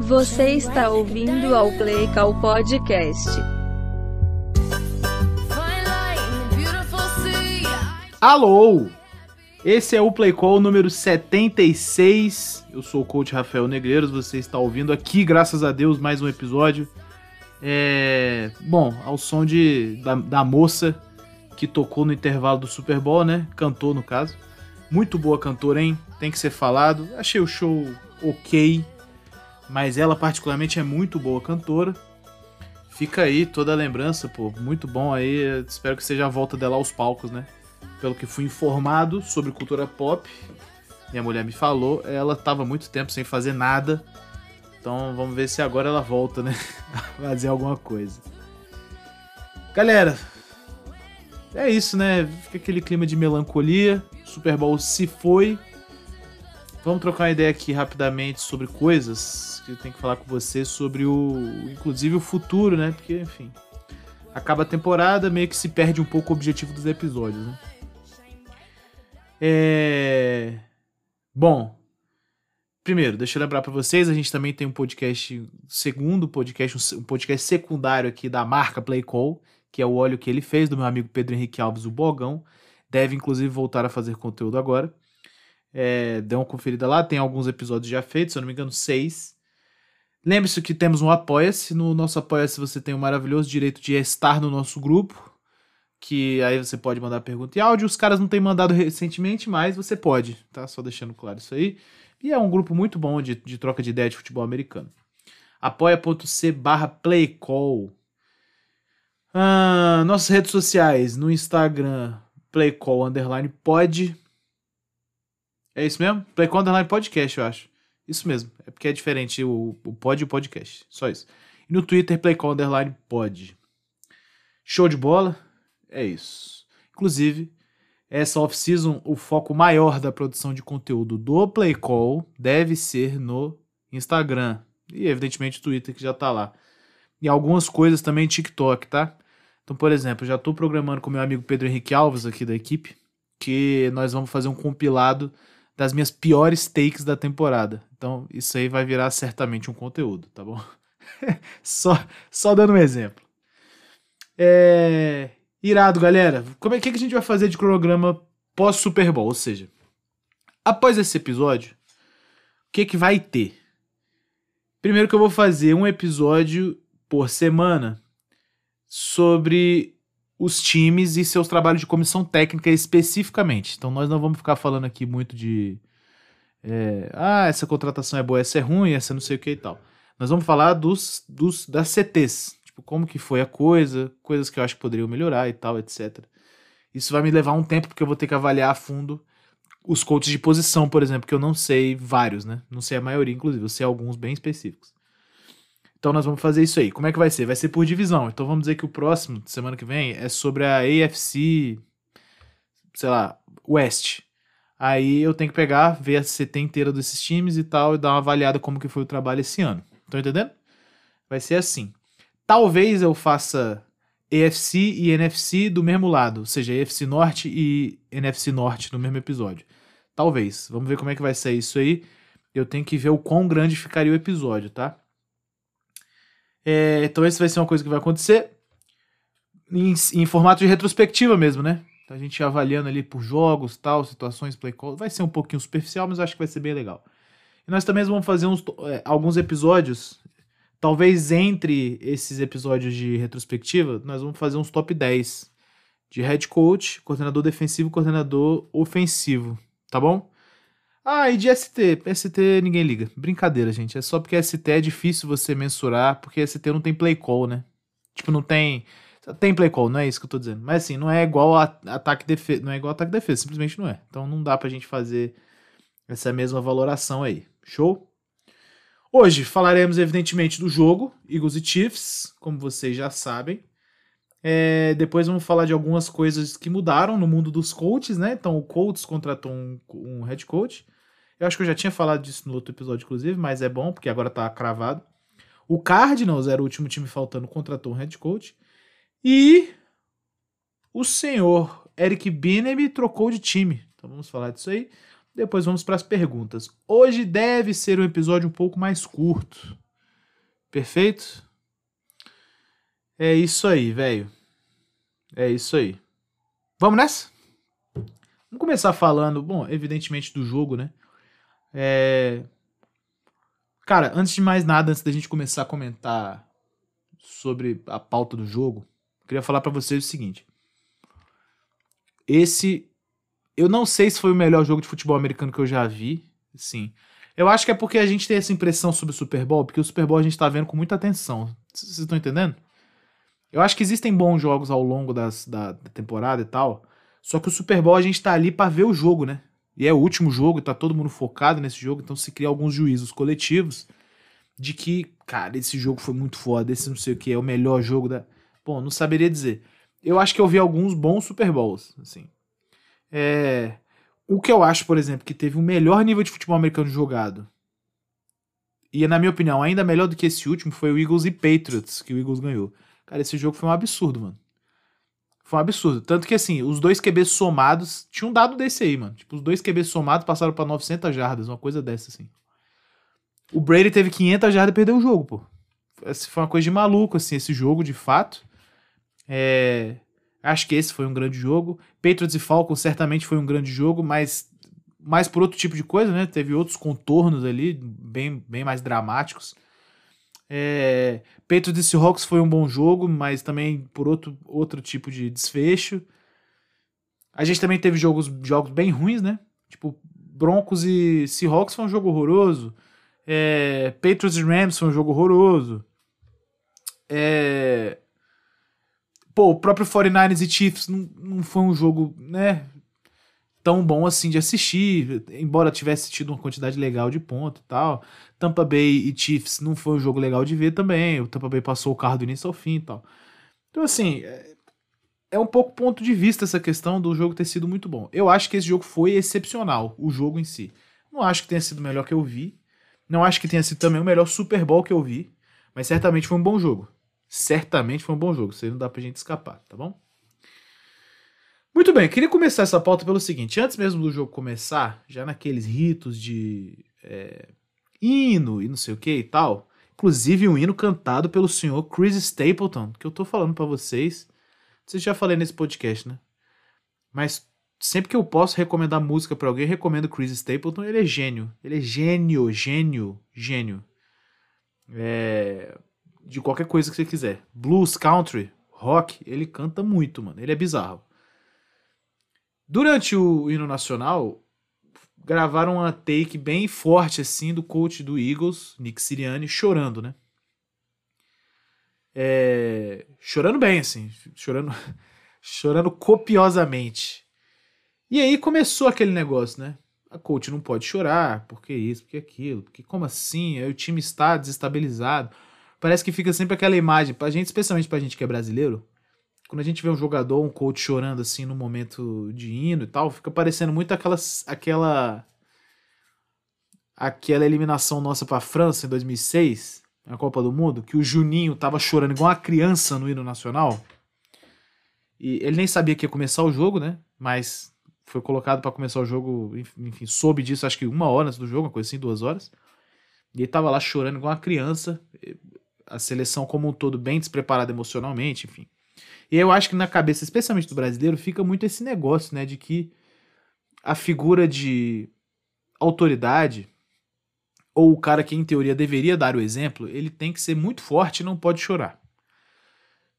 Você está ouvindo ao Play Call Podcast. Alô! Esse é o Play Call número 76. Eu sou o coach Rafael Negreiros. Você está ouvindo aqui, graças a Deus, mais um episódio. É. Bom, ao som de, da, da moça que tocou no intervalo do Super Bowl, né? Cantou, no caso. Muito boa cantora, hein? Tem que ser falado. Achei o show ok. Mas ela, particularmente, é muito boa cantora. Fica aí toda a lembrança, pô. Muito bom aí. Espero que seja a volta dela aos palcos, né? Pelo que fui informado sobre cultura pop, minha mulher me falou, ela tava muito tempo sem fazer nada. Então vamos ver se agora ela volta, né? Fazer alguma coisa. Galera, é isso, né? Fica aquele clima de melancolia. Super Bowl se foi. Vamos trocar uma ideia aqui rapidamente sobre coisas que eu tenho que falar com você sobre o. Inclusive o futuro, né? Porque, enfim. Acaba a temporada, meio que se perde um pouco o objetivo dos episódios, né? É. Bom. Primeiro, deixa eu lembrar pra vocês, a gente também tem um podcast, segundo podcast, um podcast secundário aqui da marca Play Call, que é o óleo que ele fez do meu amigo Pedro Henrique Alves, o Bogão. Deve inclusive voltar a fazer conteúdo agora. É, dê uma conferida lá, tem alguns episódios já feitos, se eu não me engano, seis. Lembre-se que temos um Apoia-se. No nosso Apoia-se você tem o maravilhoso direito de estar no nosso grupo. Que aí você pode mandar pergunta e áudio. Os caras não têm mandado recentemente, mas você pode, tá? Só deixando claro isso aí. E é um grupo muito bom de, de troca de ideia de futebol americano. apoia.c barra playcall. Ah, nossas redes sociais, no Instagram, playcall underline pod. É isso mesmo? Playcall underline podcast, eu acho. Isso mesmo. É porque é diferente o, o pod e o podcast. Só isso. E no Twitter, playcall underline pod. Show de bola? É isso. Inclusive, essa off-season, o foco maior da produção de conteúdo do Playcall deve ser no Instagram. E, evidentemente, o Twitter, que já tá lá. E algumas coisas também TikTok, tá? Então, por exemplo, já tô programando com meu amigo Pedro Henrique Alves, aqui da equipe, que nós vamos fazer um compilado das minhas piores takes da temporada. Então, isso aí vai virar certamente um conteúdo, tá bom? só, só dando um exemplo. É... Irado, galera. Como é que, a gente vai fazer de cronograma pós Super Bowl? Ou seja, após esse episódio, o que que vai ter? Primeiro que eu vou fazer um episódio por semana sobre os times e seus trabalhos de comissão técnica especificamente. Então nós não vamos ficar falando aqui muito de é, ah, essa contratação é boa, essa é ruim, essa não sei o que e tal. Nós vamos falar dos, dos das CTs, tipo, como que foi a coisa, coisas que eu acho que poderiam melhorar e tal, etc. Isso vai me levar um tempo porque eu vou ter que avaliar a fundo os coaches de posição, por exemplo, que eu não sei vários, né? Não sei a maioria, inclusive, eu sei alguns bem específicos. Então nós vamos fazer isso aí. Como é que vai ser? Vai ser por divisão. Então vamos dizer que o próximo, semana que vem, é sobre a AFC, sei lá, West. Aí eu tenho que pegar, ver a CT inteira desses times e tal, e dar uma avaliada como que foi o trabalho esse ano. Estão entendendo? Vai ser assim. Talvez eu faça EFC e NFC do mesmo lado, ou seja, EFC Norte e NFC Norte no mesmo episódio. Talvez. Vamos ver como é que vai ser isso aí. Eu tenho que ver o quão grande ficaria o episódio, tá? É, então esse vai ser uma coisa que vai acontecer em, em formato de retrospectiva mesmo, né? Então a gente avaliando ali por jogos, tal, situações, play call. Vai ser um pouquinho superficial, mas acho que vai ser bem legal. E nós também vamos fazer uns, é, alguns episódios, talvez entre esses episódios de retrospectiva, nós vamos fazer uns top 10 de head coach, coordenador defensivo, coordenador ofensivo, tá bom? Ah, e de ST? ST ninguém liga. Brincadeira, gente. É só porque ST é difícil você mensurar, porque ST não tem play call, né? Tipo, não tem. Tem play call, não é isso que eu tô dizendo. Mas assim, não é igual a ataque defesa. Não é igual ataque defesa, simplesmente não é. Então não dá pra gente fazer essa mesma valoração aí. Show? Hoje falaremos, evidentemente, do jogo, Eagles e Chiefs, como vocês já sabem. É, depois vamos falar de algumas coisas que mudaram no mundo dos coaches, né? Então o Colts contratou um, um head coach. Eu acho que eu já tinha falado disso no outro episódio, inclusive, mas é bom, porque agora tá cravado. O Cardinals era o último time faltando, contratou um head coach. E o senhor Eric Binney trocou de time. Então vamos falar disso aí. Depois vamos para as perguntas. Hoje deve ser um episódio um pouco mais curto. Perfeito? É isso aí, velho. É isso aí. Vamos nessa? Vamos começar falando, bom, evidentemente do jogo, né? É... Cara, antes de mais nada, antes da gente começar a comentar sobre a pauta do jogo, queria falar pra vocês o seguinte. Esse eu não sei se foi o melhor jogo de futebol americano que eu já vi, sim. Eu acho que é porque a gente tem essa impressão sobre o Super Bowl, porque o Super Bowl a gente tá vendo com muita atenção. Vocês estão entendendo? Eu acho que existem bons jogos ao longo das, da, da temporada e tal. Só que o Super Bowl a gente tá ali pra ver o jogo, né? E é o último jogo, tá todo mundo focado nesse jogo, então se cria alguns juízos coletivos de que, cara, esse jogo foi muito foda, esse não sei o que, é o melhor jogo da. Bom, não saberia dizer. Eu acho que eu vi alguns bons Super Bowls, assim. É. O que eu acho, por exemplo, que teve o melhor nível de futebol americano jogado. E na minha opinião, ainda melhor do que esse último foi o Eagles e Patriots, que o Eagles ganhou. Cara, esse jogo foi um absurdo, mano. Foi um absurdo. Tanto que, assim, os dois QBs somados. Tinha um dado desse aí, mano. Tipo, os dois QBs somados passaram pra 900 jardas, uma coisa dessa, assim. O Brady teve 500 jardas e perdeu o jogo, pô. Foi uma coisa de maluco, assim, esse jogo, de fato. É. Acho que esse foi um grande jogo. Patriots e Falcons certamente foi um grande jogo, mas mais por outro tipo de coisa, né? Teve outros contornos ali, bem, bem mais dramáticos. É, Patriots e Seahawks foi um bom jogo, mas também por outro, outro tipo de desfecho. A gente também teve jogos, jogos bem ruins, né? Tipo, Broncos e Seahawks foi um jogo horroroso. É, Patriots e Rams foi um jogo horroroso. É, pô, o próprio 49ers e Chiefs não, não foi um jogo, né? Tão bom assim de assistir, embora tivesse tido uma quantidade legal de pontos e tal. Tampa Bay e Chiefs não foi um jogo legal de ver também. O Tampa Bay passou o carro do início ao fim e tal. Então, assim, é, é um pouco ponto de vista essa questão do jogo ter sido muito bom. Eu acho que esse jogo foi excepcional, o jogo em si. Não acho que tenha sido o melhor que eu vi. Não acho que tenha sido também o melhor Super Bowl que eu vi. Mas certamente foi um bom jogo. Certamente foi um bom jogo. Isso aí não dá pra gente escapar, tá bom? Muito bem, queria começar essa pauta pelo seguinte: antes mesmo do jogo começar, já naqueles ritos de é, hino e não sei o que e tal, inclusive um hino cantado pelo senhor Chris Stapleton, que eu tô falando para vocês. Vocês já falei nesse podcast, né? Mas sempre que eu posso recomendar música para alguém, recomendo Chris Stapleton. Ele é gênio. Ele é gênio, gênio, gênio. É... De qualquer coisa que você quiser. Blues, country, rock, ele canta muito, mano. Ele é bizarro. Durante o hino nacional, gravaram uma take bem forte, assim, do coach do Eagles, Nick Sirianni, chorando, né? É... Chorando bem, assim. Chorando, chorando copiosamente. E aí começou aquele negócio, né? A coach não pode chorar, porque isso, porque aquilo, porque como assim? Aí o time está desestabilizado. Parece que fica sempre aquela imagem, pra gente, especialmente pra gente que é brasileiro, quando a gente vê um jogador, um coach chorando assim no momento de hino e tal, fica parecendo muito aquela aquela aquela eliminação nossa para a França em 2006, na Copa do Mundo, que o Juninho tava chorando igual uma criança no hino nacional. E ele nem sabia que ia começar o jogo, né? Mas foi colocado para começar o jogo, enfim, soube disso acho que uma hora antes do jogo, uma coisa assim, duas horas. E ele tava lá chorando igual uma criança. A seleção como um todo bem despreparada emocionalmente, enfim. E eu acho que na cabeça, especialmente do brasileiro, fica muito esse negócio, né, de que a figura de autoridade ou o cara que em teoria deveria dar o exemplo, ele tem que ser muito forte e não pode chorar.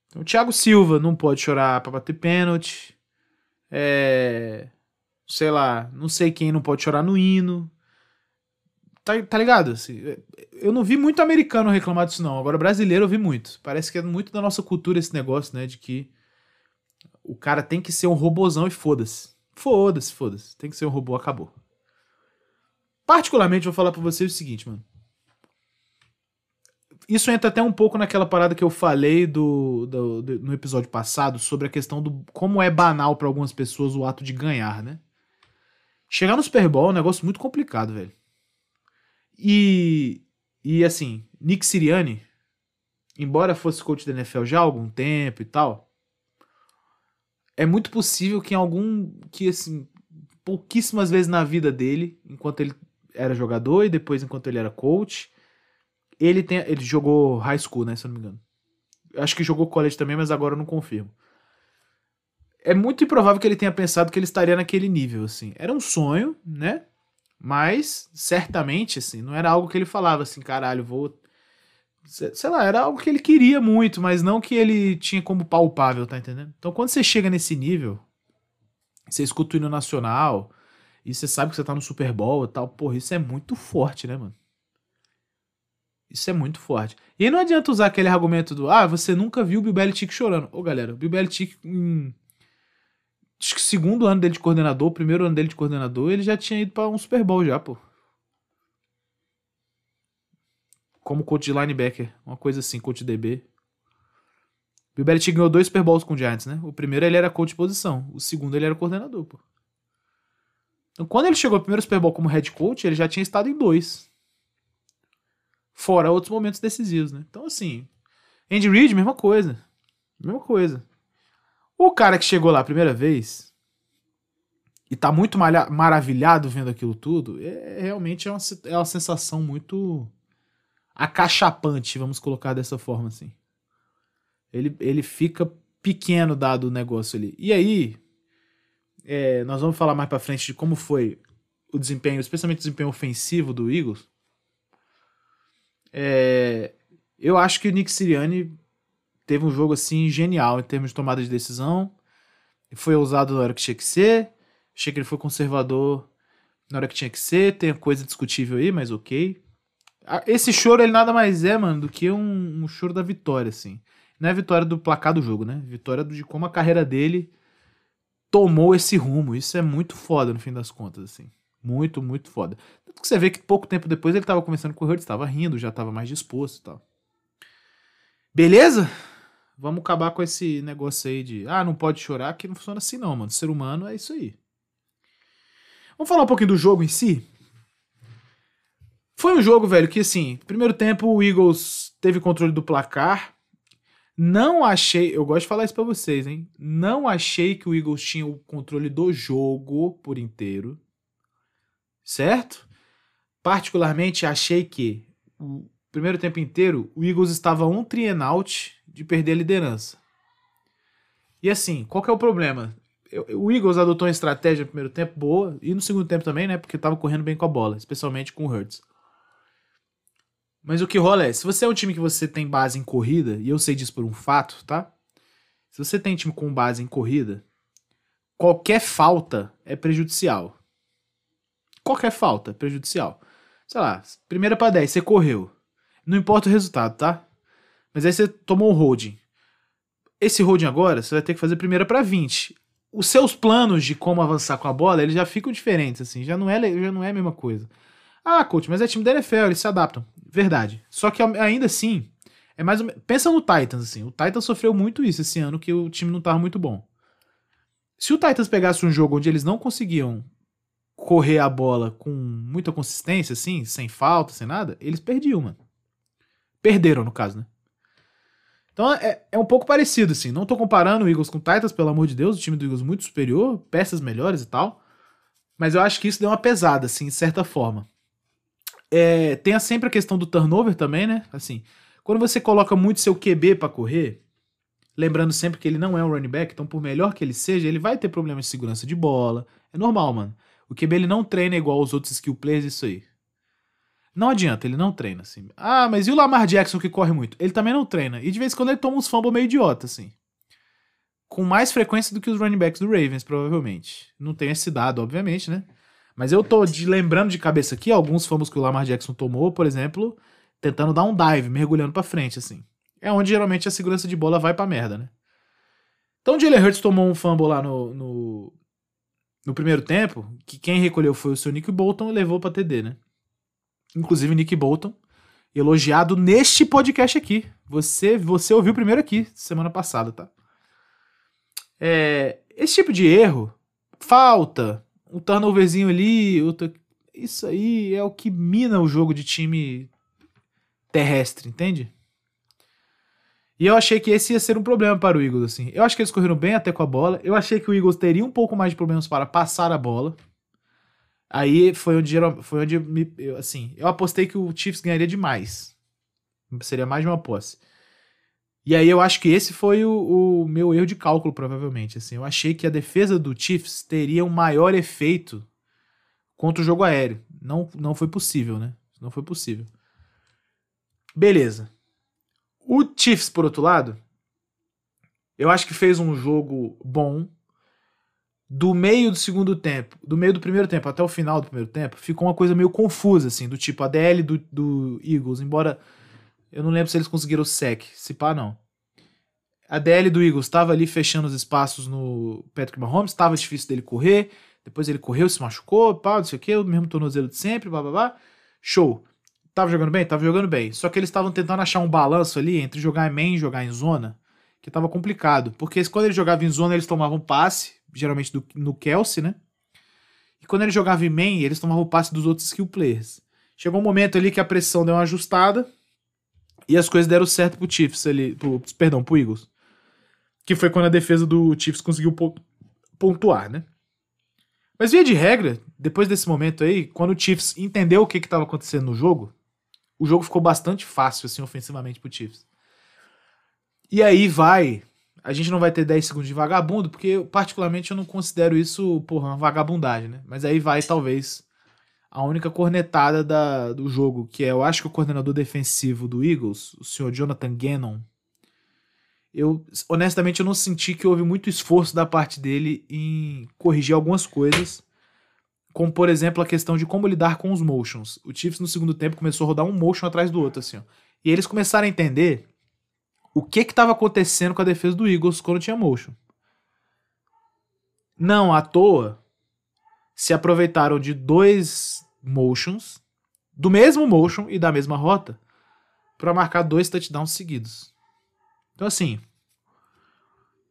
Então, o Thiago Silva não pode chorar para bater pênalti. É, sei lá, não sei quem não pode chorar no hino. Tá, tá ligado? Assim, eu não vi muito americano reclamar disso, não. Agora, brasileiro eu vi muito. Parece que é muito da nossa cultura esse negócio, né? De que o cara tem que ser um robozão e foda-se. Foda-se, foda-se. Tem que ser um robô, acabou. Particularmente, vou falar pra vocês o seguinte, mano. Isso entra até um pouco naquela parada que eu falei do, do, do no episódio passado sobre a questão do como é banal para algumas pessoas o ato de ganhar, né? Chegar no Super Bowl é um negócio muito complicado, velho. E, e assim, Nick Sirianni, embora fosse coach da NFL já há algum tempo e tal, é muito possível que em algum. que assim. pouquíssimas vezes na vida dele, enquanto ele era jogador e depois enquanto ele era coach. Ele, tem, ele jogou high school, né, se eu não me engano. Acho que jogou college também, mas agora eu não confirmo. É muito improvável que ele tenha pensado que ele estaria naquele nível, assim. Era um sonho, né? Mas, certamente, assim, não era algo que ele falava assim, caralho, vou. Sei lá, era algo que ele queria muito, mas não que ele tinha como palpável, tá entendendo? Então, quando você chega nesse nível, você escuta o hino nacional, e você sabe que você tá no Super Bowl e tal, porra, isso é muito forte, né, mano? Isso é muito forte. E não adianta usar aquele argumento do, ah, você nunca viu o Bill Belichick chorando. Ô, galera, o Bill Belichick, em acho que segundo ano dele de coordenador, primeiro ano dele de coordenador, ele já tinha ido pra um Super Bowl já, pô. Como coach de linebacker, uma coisa assim, coach DB. Bill Belichick ganhou dois Super Bowls com o Giants, né? O primeiro ele era coach de posição, o segundo ele era coordenador, pô. Então, quando ele chegou ao primeiro Super Bowl como head coach, ele já tinha estado em dois. Fora outros momentos decisivos, né? Então, assim, Andy Reid, mesma coisa. Mesma coisa. O cara que chegou lá a primeira vez e tá muito maravilhado vendo aquilo tudo, é, realmente é uma, é uma sensação muito acachapante, vamos colocar dessa forma assim. Ele, ele fica pequeno dado o negócio ali. E aí, é, nós vamos falar mais pra frente de como foi o desempenho, especialmente o desempenho ofensivo do Eagles. É, eu acho que o Nick Sirianni teve um jogo assim genial em termos de tomada de decisão. Foi ousado na hora que tinha que ser. Achei que ele foi conservador na hora que tinha que ser. Tem coisa discutível aí, mas ok. Esse choro ele nada mais é, mano, do que um, um choro da vitória, assim. Não é vitória do placar do jogo, né? Vitória de como a carreira dele tomou esse rumo. Isso é muito foda no fim das contas, assim. Muito, muito foda. Tanto que você vê que pouco tempo depois ele tava conversando com o Hurts, tava rindo, já tava mais disposto e tal. Beleza? Vamos acabar com esse negócio aí de, ah, não pode chorar, que não funciona assim não, mano. Ser humano é isso aí. Vamos falar um pouquinho do jogo em si? Foi um jogo, velho, que assim, primeiro tempo o Eagles teve controle do placar. Não achei, eu gosto de falar isso pra vocês, hein? Não achei que o Eagles tinha o controle do jogo por inteiro. Certo? Particularmente achei que o primeiro tempo inteiro o Eagles estava um three out de perder a liderança. E assim, qual que é o problema? O Eagles adotou uma estratégia no primeiro tempo boa e no segundo tempo também, né? Porque tava correndo bem com a bola, especialmente com o Hurts. Mas o que rola é, se você é um time que você tem base em corrida, e eu sei disso por um fato, tá? Se você tem time com base em corrida, qualquer falta é prejudicial. Qualquer falta é prejudicial. Sei lá, primeira pra 10, você correu. Não importa o resultado, tá? Mas aí você tomou um holding. Esse holding agora, você vai ter que fazer primeira pra 20. Os seus planos de como avançar com a bola, eles já ficam diferentes, assim. Já não é, já não é a mesma coisa. Ah, coach, mas é time da NFL, eles se adaptam. Verdade. Só que ainda assim, é mais ou. Pensa no Titans, assim. O Titans sofreu muito isso esse ano, que o time não tava muito bom. Se o Titans pegasse um jogo onde eles não conseguiam correr a bola com muita consistência, assim, sem falta, sem nada, eles perdiam, mano. Perderam, no caso, né? Então é, é um pouco parecido, assim. Não tô comparando o Eagles com o Titans, pelo amor de Deus. O time do Eagles muito superior, peças melhores e tal. Mas eu acho que isso deu uma pesada, assim, de certa forma. É, tem sempre a questão do turnover também, né? Assim, quando você coloca muito seu QB pra correr, lembrando sempre que ele não é um running back, então por melhor que ele seja, ele vai ter problemas de segurança de bola. É normal, mano. O QB ele não treina igual os outros skill players, isso aí. Não adianta, ele não treina, assim. Ah, mas e o Lamar Jackson que corre muito? Ele também não treina. E de vez em quando ele toma uns fumble meio idiota, assim. Com mais frequência do que os running backs do Ravens, provavelmente. Não tem esse dado, obviamente, né? Mas eu tô de, lembrando de cabeça aqui alguns fumbles que o Lamar Jackson tomou, por exemplo, tentando dar um dive, mergulhando pra frente, assim. É onde geralmente a segurança de bola vai pra merda, né? Então o Jalen Hurts tomou um fumble lá no, no, no primeiro tempo, que quem recolheu foi o seu Nick Bolton e levou pra TD, né? Inclusive Nick Bolton, elogiado neste podcast aqui. Você, você ouviu primeiro aqui, semana passada, tá? É, esse tipo de erro, falta, um turnoverzinho ali, outro, isso aí é o que mina o jogo de time terrestre, entende? E eu achei que esse ia ser um problema para o Eagles, assim. Eu acho que eles correram bem até com a bola. Eu achei que o Eagles teria um pouco mais de problemas para passar a bola. Aí foi onde, foi onde me, eu, assim, eu apostei que o Chiefs ganharia demais. Seria mais de uma posse. E aí eu acho que esse foi o, o meu erro de cálculo, provavelmente. Assim, eu achei que a defesa do Chiefs teria um maior efeito contra o jogo aéreo. Não, não foi possível, né? Não foi possível. Beleza. O Chiefs, por outro lado, eu acho que fez um jogo bom. Do meio do segundo tempo, do meio do primeiro tempo até o final do primeiro tempo, ficou uma coisa meio confusa, assim, do tipo, a DL do, do Eagles, embora eu não lembro se eles conseguiram o sec, se pá, não. A DL do Eagles estava ali fechando os espaços no Patrick Mahomes, estava difícil dele correr, depois ele correu, se machucou, pá, não sei o que, o mesmo tornozelo de sempre, blá blá blá. Show. Tava jogando bem? Tava jogando bem. Só que eles estavam tentando achar um balanço ali entre jogar em main e jogar em zona, que tava complicado. Porque quando ele jogava em zona, eles tomavam passe, geralmente do- no Kelsey, né? E quando ele jogava em main, eles tomavam passe dos outros skill players. Chegou um momento ali que a pressão deu uma ajustada e as coisas deram certo pro Chiefs ali, pro, perdão, pro Eagles. Que foi quando a defesa do Chiefs conseguiu pon- pontuar, né? Mas via de regra, depois desse momento aí, quando o Chiefs entendeu o que estava acontecendo no jogo, o jogo ficou bastante fácil, assim, ofensivamente pro Chiefs. E aí vai. A gente não vai ter 10 segundos de vagabundo, porque particularmente eu não considero isso, porra, uma vagabundagem, né? Mas aí vai, talvez, a única cornetada da, do jogo, que é, eu acho que o coordenador defensivo do Eagles, o senhor Jonathan Gannon, eu, honestamente, eu não senti que houve muito esforço da parte dele em corrigir algumas coisas, como, por exemplo, a questão de como lidar com os motions. O Chiefs, no segundo tempo, começou a rodar um motion atrás do outro, assim, ó. E eles começaram a entender o que que estava acontecendo com a defesa do Eagles quando tinha motion. Não à toa se aproveitaram de dois motions, do mesmo motion e da mesma rota, para marcar dois touchdowns seguidos. Então, assim,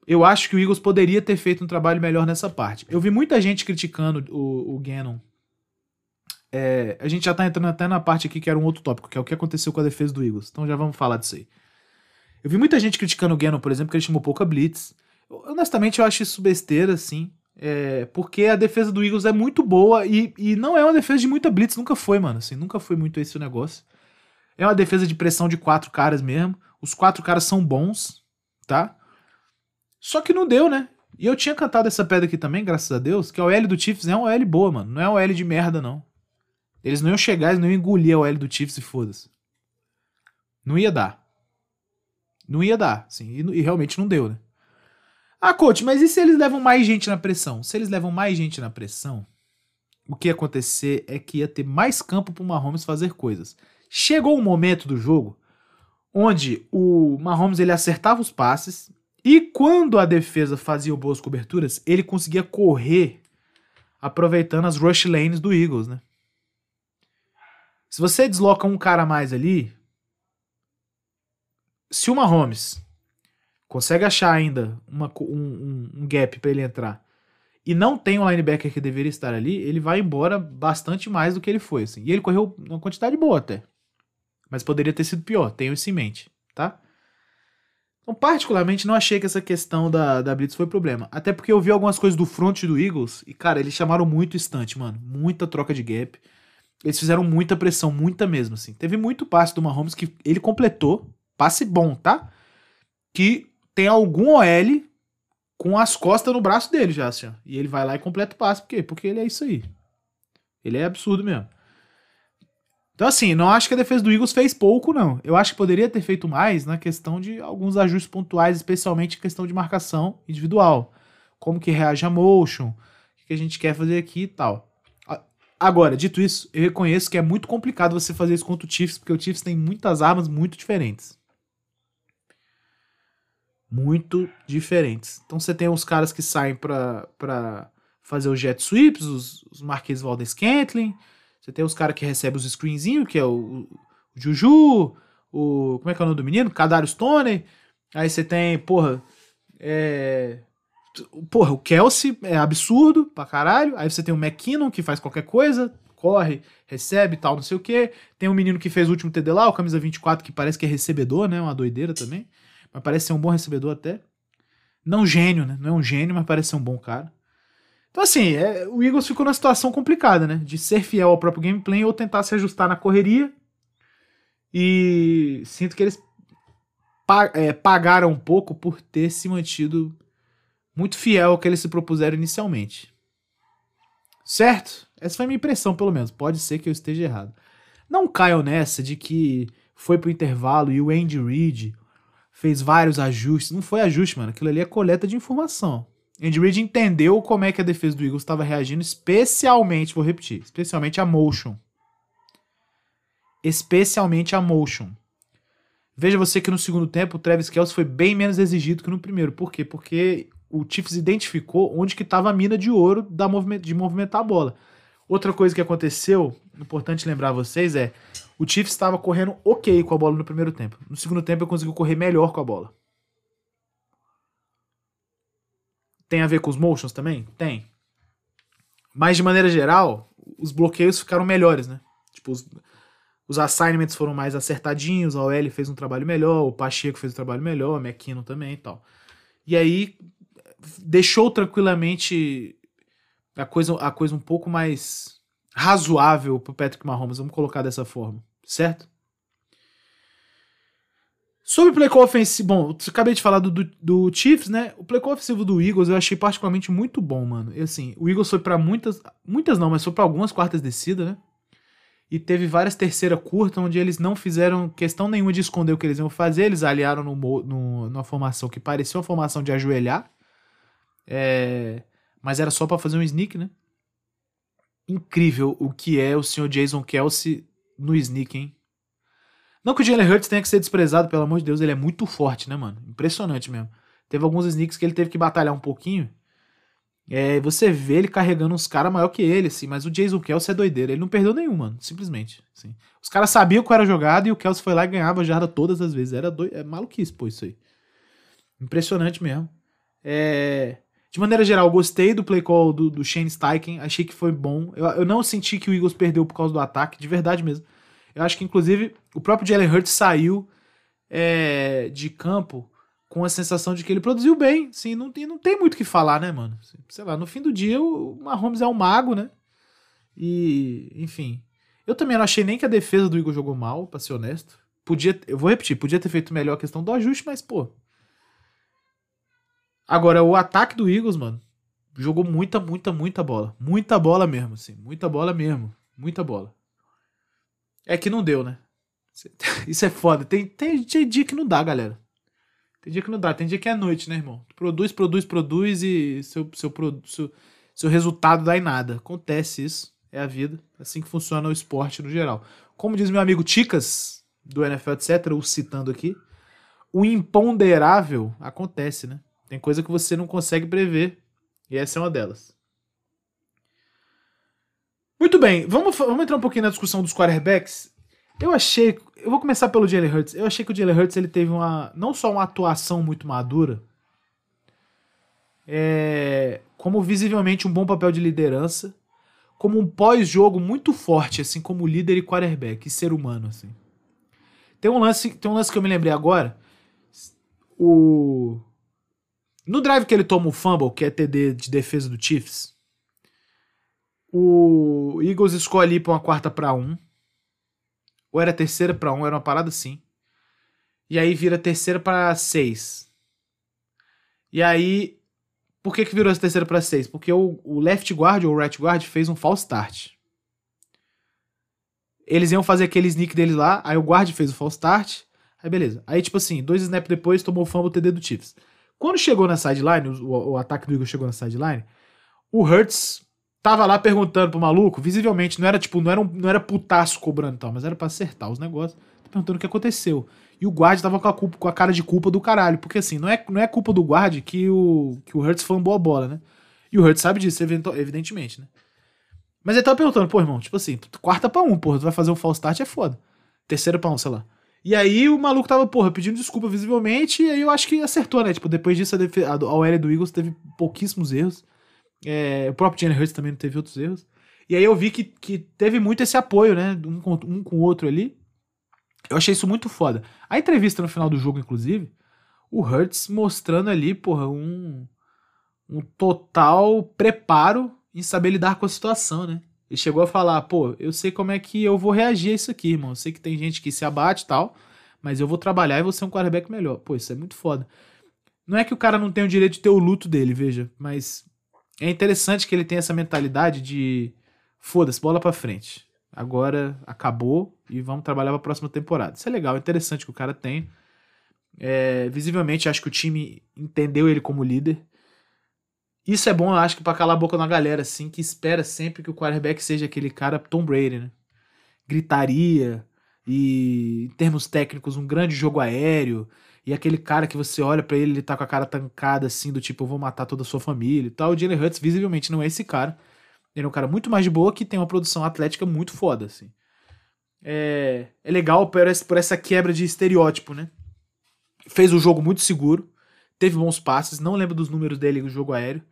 eu acho que o Eagles poderia ter feito um trabalho melhor nessa parte. Eu vi muita gente criticando o, o Gannon. É, a gente já tá entrando até na parte aqui que era um outro tópico, que é o que aconteceu com a defesa do Eagles. Então já vamos falar disso aí. Eu vi muita gente criticando o Gannon, por exemplo, que ele chamou pouca blitz. Honestamente, eu acho isso besteira, assim. É, porque a defesa do Eagles é muito boa e, e não é uma defesa de muita blitz, nunca foi, mano. Assim, nunca foi muito esse o negócio. É uma defesa de pressão de quatro caras mesmo. Os quatro caras são bons, tá? Só que não deu, né? E eu tinha cantado essa pedra aqui também, graças a Deus, que a OL do Chiefs é uma OL boa, mano. Não é uma OL de merda, não. Eles não iam chegar, eles não iam engolir a OL do Chiefs e foda-se. Não ia dar. Não ia dar, sim. E, e realmente não deu, né? Ah, coach, mas e se eles levam mais gente na pressão? Se eles levam mais gente na pressão, o que ia acontecer é que ia ter mais campo pro Mahomes fazer coisas. Chegou um momento do jogo onde o Mahomes ele acertava os passes e quando a defesa fazia boas coberturas, ele conseguia correr aproveitando as rush lanes do Eagles, né? Se você desloca um cara a mais ali, se o Mahomes consegue achar ainda uma um, um- um gap para ele entrar e não tem o linebacker que deveria estar ali, ele vai embora bastante mais do que ele foi. Assim. E ele correu uma quantidade boa até. Mas poderia ter sido pior, tenho isso em mente, tá? Então, particularmente, não achei que essa questão da, da Blitz foi problema. Até porque eu vi algumas coisas do front do Eagles e, cara, eles chamaram muito instante, mano. Muita troca de gap. Eles fizeram muita pressão, muita mesmo, assim. Teve muito passe do Mahomes que ele completou. Passe bom, tá? Que tem algum OL com as costas no braço dele já, assim, ó. E ele vai lá e completa o passe. Por quê? Porque ele é isso aí. Ele é absurdo mesmo. Então, assim, não acho que a defesa do Eagles fez pouco, não. Eu acho que poderia ter feito mais na questão de alguns ajustes pontuais, especialmente em questão de marcação individual. Como que reage a motion, o que a gente quer fazer aqui e tal. Agora, dito isso, eu reconheço que é muito complicado você fazer isso contra o Chiefs, porque o Chiefs tem muitas armas muito diferentes. Muito diferentes. Então você tem uns caras que saem pra fazer os jet sweeps, os, os Marquês Valdez Scantling. Você tem os caras que recebem os screenzinhos, que é o, o Juju, o. Como é que é o nome do menino? Kadarius Stone. Aí você tem, porra. É. Porra, o Kelsey é absurdo pra caralho. Aí você tem o McKinnon que faz qualquer coisa, corre, recebe tal, não sei o que. Tem um menino que fez o último TD lá, o camisa 24, que parece que é recebedor, né? Uma doideira também. Mas parece ser um bom recebedor até. Não gênio, né? Não é um gênio, mas parece ser um bom cara. Então, assim, é, o Eagles ficou numa situação complicada, né? De ser fiel ao próprio gameplay ou tentar se ajustar na correria. E sinto que eles pa- é, pagaram um pouco por ter se mantido muito fiel ao que eles se propuseram inicialmente. Certo? Essa foi a minha impressão, pelo menos. Pode ser que eu esteja errado. Não caiam nessa de que foi pro intervalo e o Andy Reid fez vários ajustes. Não foi ajuste, mano. Aquilo ali é coleta de informação. Andy Reid entendeu como é que a defesa do Eagles estava reagindo, especialmente, vou repetir, especialmente a motion. Especialmente a motion. Veja você que no segundo tempo o Travis Kelce foi bem menos exigido que no primeiro. Por quê? Porque o Chiefs identificou onde que estava a mina de ouro da movime- de movimentar a bola. Outra coisa que aconteceu, importante lembrar a vocês, é o Chiefs estava correndo ok com a bola no primeiro tempo. No segundo tempo eu consegui correr melhor com a bola. Tem a ver com os motions também? Tem. Mas de maneira geral, os bloqueios ficaram melhores, né? Tipo, os, os assignments foram mais acertadinhos, a OL fez um trabalho melhor, o Pacheco fez um trabalho melhor, o McKinnon também e tal. E aí deixou tranquilamente a coisa, a coisa um pouco mais razoável pro Patrick Mahomes, vamos colocar dessa forma, certo? Sobre o play call ofensivo, bom, acabei de falar do, do, do Chiefs, né? O play call ofensivo do Eagles eu achei particularmente muito bom, mano. E assim, o Eagles foi pra muitas, muitas não, mas foi pra algumas quartas descidas, né? E teve várias terceiras curtas, onde eles não fizeram questão nenhuma de esconder o que eles iam fazer. Eles aliaram no, no, numa formação que parecia uma formação de ajoelhar. É, mas era só pra fazer um sneak, né? Incrível o que é o senhor Jason Kelsey no sneak, hein? Não que o Jalen Hurts tenha que ser desprezado, pelo amor de Deus, ele é muito forte, né, mano? Impressionante mesmo. Teve alguns sneaks que ele teve que batalhar um pouquinho. É, você vê ele carregando uns caras maior que ele, assim, mas o Jason Kelsey é doideira. Ele não perdeu nenhum, mano. Simplesmente. Assim. Os caras sabiam qual era a jogada e o Kelsey foi lá e ganhava a jarda todas as vezes. Era doido, é maluquice, pô, isso aí. Impressionante mesmo. É, De maneira geral, gostei do play call do, do Shane Steichen. Achei que foi bom. Eu, eu não senti que o Eagles perdeu por causa do ataque, de verdade mesmo. Eu acho que, inclusive, o próprio Jalen Hurts saiu é, de campo com a sensação de que ele produziu bem. Sim, não, tem- não tem muito o que falar, né, mano? Sei lá, no fim do dia, o Mahomes é um mago, né? E, enfim. Eu também não achei nem que a defesa do Eagles jogou mal, pra ser honesto. Podia, eu vou repetir, podia ter feito melhor a questão do ajuste, mas, pô. Agora, o ataque do Eagles, mano, jogou muita, muita, muita bola. Muita bola mesmo, assim. Muita bola mesmo. Muita bola. É que não deu, né? Isso é foda. Tem, tem, tem dia que não dá, galera. Tem dia que não dá. Tem dia que é noite, né, irmão? Produz, produz, produz e seu, seu, seu, seu resultado dá em nada. Acontece isso. É a vida. É assim que funciona o esporte no geral. Como diz meu amigo Ticas, do NFL, etc., o citando aqui, o imponderável acontece, né? Tem coisa que você não consegue prever. E essa é uma delas. Muito bem, vamos, vamos entrar um pouquinho na discussão dos quarterbacks. Eu achei. Eu vou começar pelo Jalen Hurts. Eu achei que o Jalen Hurts ele teve uma. Não só uma atuação muito madura, é, como visivelmente um bom papel de liderança, como um pós-jogo muito forte, assim, como líder e quarterback, e ser humano, assim. Tem um lance, tem um lance que eu me lembrei agora. O. No drive que ele toma o fumble, que é TD de defesa do Chiefs, o Eagles escolhe ir pra uma quarta pra um. Ou era terceira pra um, era uma parada assim. E aí vira terceira pra seis. E aí, por que que virou essa terceira pra seis? Porque o, o left guard ou o right guard fez um false start. Eles iam fazer aquele sneak deles lá, aí o guard fez o false start. Aí beleza. Aí tipo assim, dois snaps depois tomou o fumble TD do Chiefs. Quando chegou na sideline, o, o, ataque do Eagles chegou na sideline, o Hurts tava lá perguntando pro maluco, visivelmente, não era tipo, não era, um, não era putaço cobrando tal, mas era pra acertar os negócios, perguntando o que aconteceu. E o guard tava com a, culpa, com a cara de culpa do caralho, porque assim, não é, não é culpa do guard que o, que o Hurts fambou a bola, né? E o Hurts sabe disso, evidentemente, né? Mas ele tava perguntando, pô, irmão, tipo assim, quarta pra um, porra, tu vai fazer um false start, é foda. Terceira pra um, sei lá. E aí o maluco tava, porra, pedindo desculpa visivelmente, e aí eu acho que acertou, né? Tipo, depois disso a, defe- a, OL do Eagles teve pouquíssimos erros. É, o próprio Jalen Hurts também não teve outros erros. E aí eu vi que, que teve muito esse apoio, né? Um com, um com o outro ali. Eu achei isso muito foda. A entrevista no final do jogo, inclusive, o Hurts mostrando ali, porra, um, um total preparo em saber lidar com a situação, né? Ele chegou a falar, pô, eu sei como é que eu vou reagir a isso aqui, irmão. Eu sei que tem gente que se abate e tal, mas eu vou trabalhar e vou ser um quarterback melhor. Pô, isso é muito foda. Não é que o cara não tem o direito de ter o luto dele, veja, mas é interessante que ele tenha essa mentalidade de foda-se, bola pra frente. Agora acabou e vamos trabalhar pra próxima temporada. Isso é legal, é interessante que o cara tem. É, visivelmente, acho que o time entendeu ele como líder. Isso é bom, eu acho que pra calar a boca na galera, assim, que espera sempre que o quarterback seja aquele cara Tom Brady, né? Gritaria e, em termos técnicos, um grande jogo aéreo. E aquele cara que você olha pra ele, ele tá com a cara tancada, assim, do tipo, eu vou matar toda a sua família e tal. O Jalen Hurts, visivelmente, não é esse cara. Ele é um cara muito mais de boa que tem uma produção atlética muito foda, assim. É, é legal por essa, por essa quebra de estereótipo, né? Fez um jogo muito seguro, teve bons passes, não lembro dos números dele no jogo aéreo.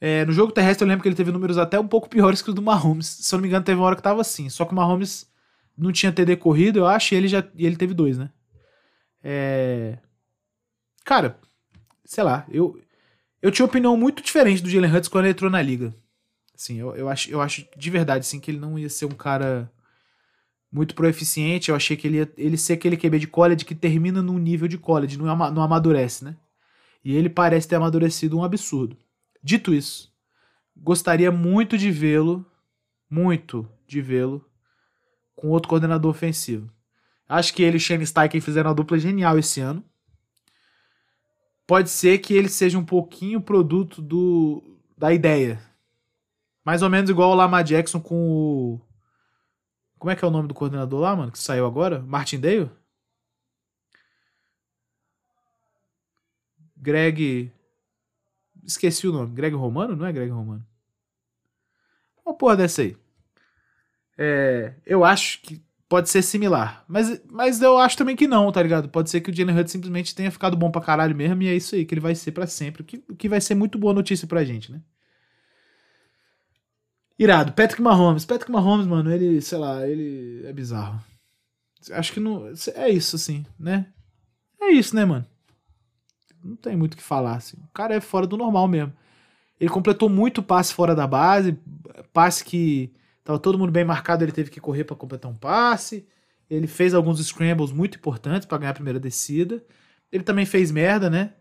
É, no jogo terrestre eu lembro que ele teve números até um pouco piores que os do Mahomes. Se eu não me engano, teve uma hora que tava assim. Só que o Mahomes não tinha TD corrido, eu acho, e ele já e ele teve dois, né? É... Cara, sei lá, eu, eu tinha opinião muito diferente do Jalen Hurts quando ele entrou na liga. Assim, eu, eu, acho, eu acho de verdade assim, que ele não ia ser um cara muito proeficiente. Eu achei que ele ia ele ser aquele QB de college que termina num nível de college, não, ama- não amadurece, né? E ele parece ter amadurecido um absurdo. Dito isso, gostaria muito de vê-lo, muito de vê-lo, com outro coordenador ofensivo. Acho que ele e Shane Steichen fizeram uma dupla genial esse ano. Pode ser que ele seja um pouquinho produto do da ideia. Mais ou menos igual o Lamar Jackson com o. Como é que é o nome do coordenador lá, mano? Que saiu agora? Martindale? Greg. Esqueci o nome. Greg Romano? Não é Greg Romano. Uma porra dessa aí. É, eu acho que pode ser similar. Mas, mas eu acho também que não, tá ligado? Pode ser que o Jalen Hurts simplesmente tenha ficado bom pra caralho mesmo e é isso aí que ele vai ser pra sempre. O que, que vai ser muito boa notícia pra gente, né? Irado. Patrick Mahomes. Patrick Mahomes, mano, ele, sei lá, ele é bizarro. Acho que não. É isso, assim, né? É isso, né, mano? Não tem muito o que falar, assim. O cara é fora do normal mesmo. Ele completou muito passe fora da base, passe que tava todo mundo bem marcado, ele teve que correr pra completar um passe. Ele fez alguns scrambles muito importantes pra ganhar a primeira descida. Ele também fez merda, né?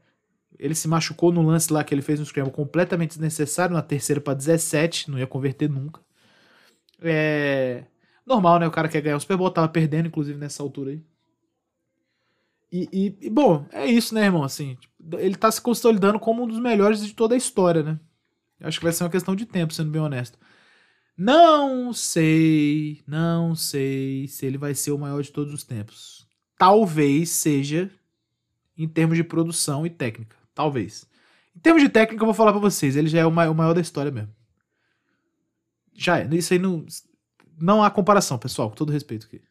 Ele se machucou no lance lá que ele fez um scramble completamente desnecessário, na terceira pra 17, não ia converter nunca. É normal, né? O cara quer ganhar o Super Bowl, tava perdendo, inclusive, nessa altura aí. E, e- e, bom, é isso, né, irmão? Assim, tipo, ele tá se consolidando como um dos melhores de toda a história, né? Acho que vai ser uma questão de tempo, sendo bem honesto. Não sei, não sei se ele vai ser o maior de todos os tempos. Talvez seja em termos de produção e técnica. Talvez. Em termos de técnica, eu vou falar pra vocês, ele já é o mai- o maior da história mesmo. Já é. Isso aí não, não há comparação, pessoal, com todo respeito aqui.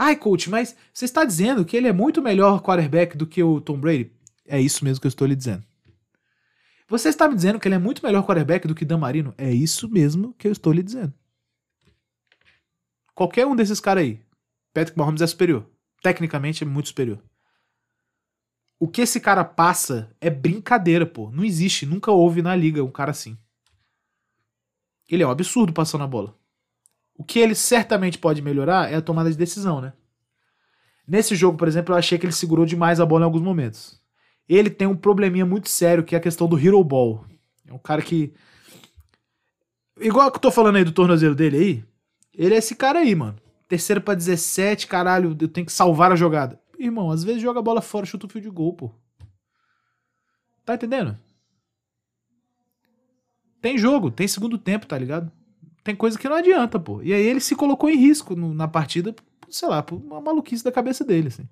Ai, coach, mas você está dizendo que ele é muito melhor quarterback do que o Tom Brady? É isso mesmo que eu estou lhe dizendo. Você está me dizendo que ele é muito melhor quarterback do que Dan Marino? É isso mesmo que eu estou lhe dizendo. Qualquer um desses caras aí, Patrick Mahomes é superior. Tecnicamente é muito superior. O que esse cara passa é brincadeira, pô. Não existe, nunca houve na liga um cara assim. Ele é um absurdo passando a bola. O que ele certamente pode melhorar é a tomada de decisão, né? Nesse jogo, por exemplo, eu achei que ele segurou demais a bola em alguns momentos. Ele tem um probleminha muito sério, que é a questão do hero ball. É um cara que. Igual que eu tô falando aí do tornozelo dele aí, ele é esse cara aí, mano. Terceiro pra 17, caralho, eu tenho que salvar a jogada. Irmão, às vezes joga a bola fora, chuta o fio de gol, pô. Tá entendendo? Tem jogo, tem segundo tempo, tá ligado? Tem coisa que não adianta, pô. E aí ele se colocou em risco no- na partida, sei lá, por uma maluquice da cabeça dele, assim.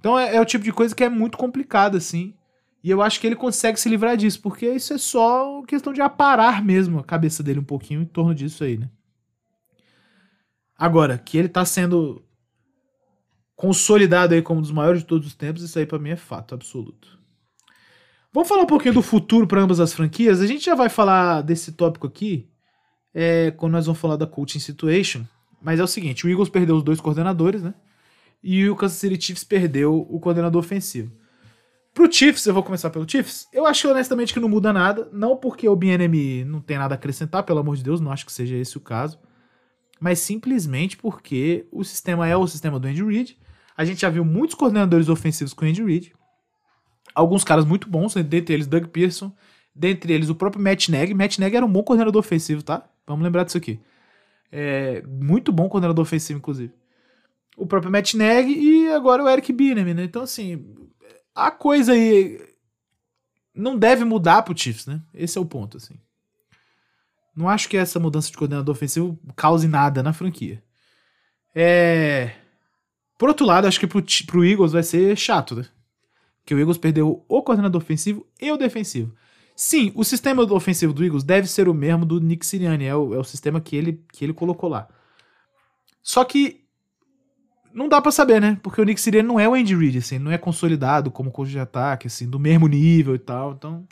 Então é, é o tipo de coisa que é muito complicado, assim. E eu acho que ele consegue se livrar disso, porque isso é só questão de aparar mesmo a cabeça dele um pouquinho em torno disso aí, né? Agora, que ele tá sendo consolidado aí como um dos maiores de todos os tempos, isso aí pra mim é fato absoluto. Vamos falar um pouquinho do futuro para ambas as franquias. A gente já vai falar desse tópico aqui é, quando nós vamos falar da coaching situation. Mas é o seguinte: o Eagles perdeu os dois coordenadores, né? E o Kansas City Chiefs perdeu o coordenador ofensivo. Pro Chiefs, eu vou começar pelo Chiefs. Eu acho honestamente que não muda nada. Não porque o BNM não tem nada a acrescentar, pelo amor de Deus, não acho que seja esse o caso. Mas simplesmente porque o sistema é o sistema do Andy Reid. A gente já viu muitos coordenadores ofensivos com o Andy Reid. Alguns caras muito bons, dentre eles Doug Pearson, dentre eles o próprio Matt Nagy. Matt Nagy era um bom coordenador ofensivo, tá? Vamos lembrar disso aqui. É, muito bom coordenador ofensivo, inclusive. O próprio Matt Nagy e agora o Eric Bieniemy, né? Então, assim, a coisa aí não deve mudar pro Chiefs, né? Esse é o ponto, assim. Não acho que essa mudança de coordenador ofensivo cause nada na franquia. É... Por outro lado, acho que pro, pro Eagles vai ser chato, né? Que o Eagles perdeu o coordenador ofensivo e o defensivo. Sim, o sistema ofensivo do Eagles deve ser o mesmo do Nick Sirianni, é o, é o sistema que ele, que ele colocou lá. Só que não dá pra saber, né? Porque o Nick Sirianni não é o Andy Reid, assim, não é consolidado como coach de ataque, assim, do mesmo nível e tal. Então,